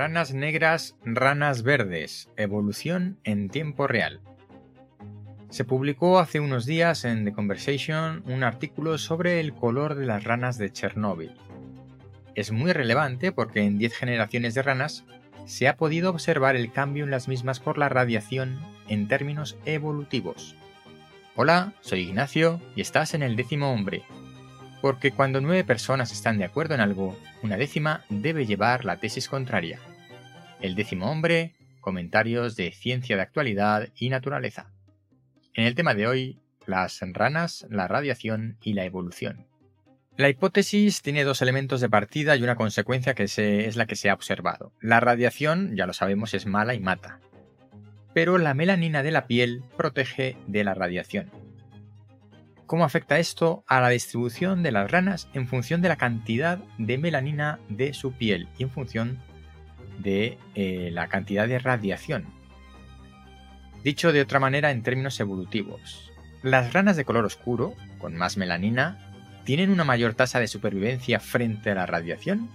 Ranas negras, ranas verdes. Evolución en tiempo real. Se publicó hace unos días en The Conversation un artículo sobre el color de las ranas de Chernóbil. Es muy relevante porque en 10 generaciones de ranas se ha podido observar el cambio en las mismas por la radiación en términos evolutivos. Hola, soy Ignacio y estás en el décimo hombre, porque cuando nueve personas están de acuerdo en algo, una décima debe llevar la tesis contraria. El décimo hombre, comentarios de ciencia de actualidad y naturaleza. En el tema de hoy, las ranas, la radiación y la evolución. La hipótesis tiene dos elementos de partida y una consecuencia que es la que se ha observado. La radiación, ya lo sabemos, es mala y mata. Pero la melanina de la piel protege de la radiación. ¿Cómo afecta esto a la distribución de las ranas en función de la cantidad de melanina de su piel y en función de eh, la cantidad de radiación? Dicho de otra manera en términos evolutivos, las ranas de color oscuro, con más melanina, ¿tienen una mayor tasa de supervivencia frente a la radiación?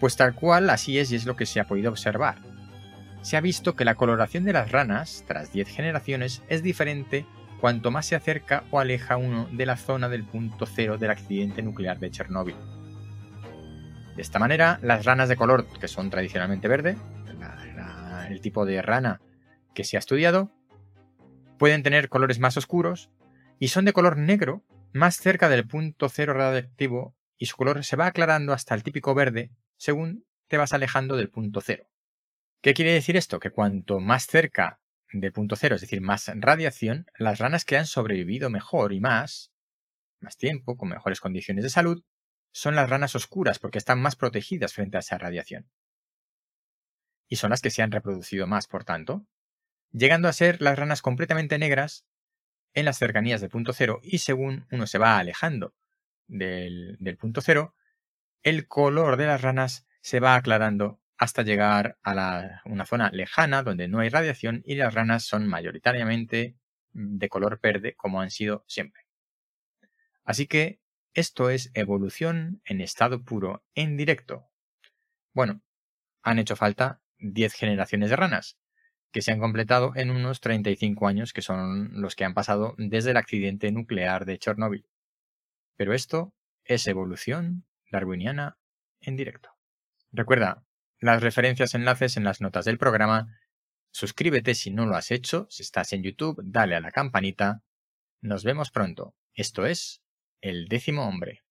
Pues tal cual así es y es lo que se ha podido observar. Se ha visto que la coloración de las ranas, tras 10 generaciones, es diferente cuanto más se acerca o aleja uno de la zona del punto cero del accidente nuclear de Chernóbil. De esta manera, las ranas de color que son tradicionalmente verde, el tipo de rana que se ha estudiado, pueden tener colores más oscuros y son de color negro más cerca del punto cero radiactivo y su color se va aclarando hasta el típico verde según te vas alejando del punto cero. ¿Qué quiere decir esto? Que cuanto más cerca de punto cero, es decir, más radiación, las ranas que han sobrevivido mejor y más, más tiempo, con mejores condiciones de salud, son las ranas oscuras porque están más protegidas frente a esa radiación. Y son las que se han reproducido más, por tanto, llegando a ser las ranas completamente negras en las cercanías del punto cero y según uno se va alejando del, del punto cero, el color de las ranas se va aclarando hasta llegar a una zona lejana donde no hay radiación y las ranas son mayoritariamente de color verde como han sido siempre. Así que esto es evolución en estado puro, en directo. Bueno, han hecho falta 10 generaciones de ranas, que se han completado en unos 35 años, que son los que han pasado desde el accidente nuclear de Chernóbil. Pero esto es evolución darwiniana en directo. Recuerda, las referencias enlaces en las notas del programa. Suscríbete si no lo has hecho. Si estás en YouTube, dale a la campanita. Nos vemos pronto. Esto es El décimo hombre.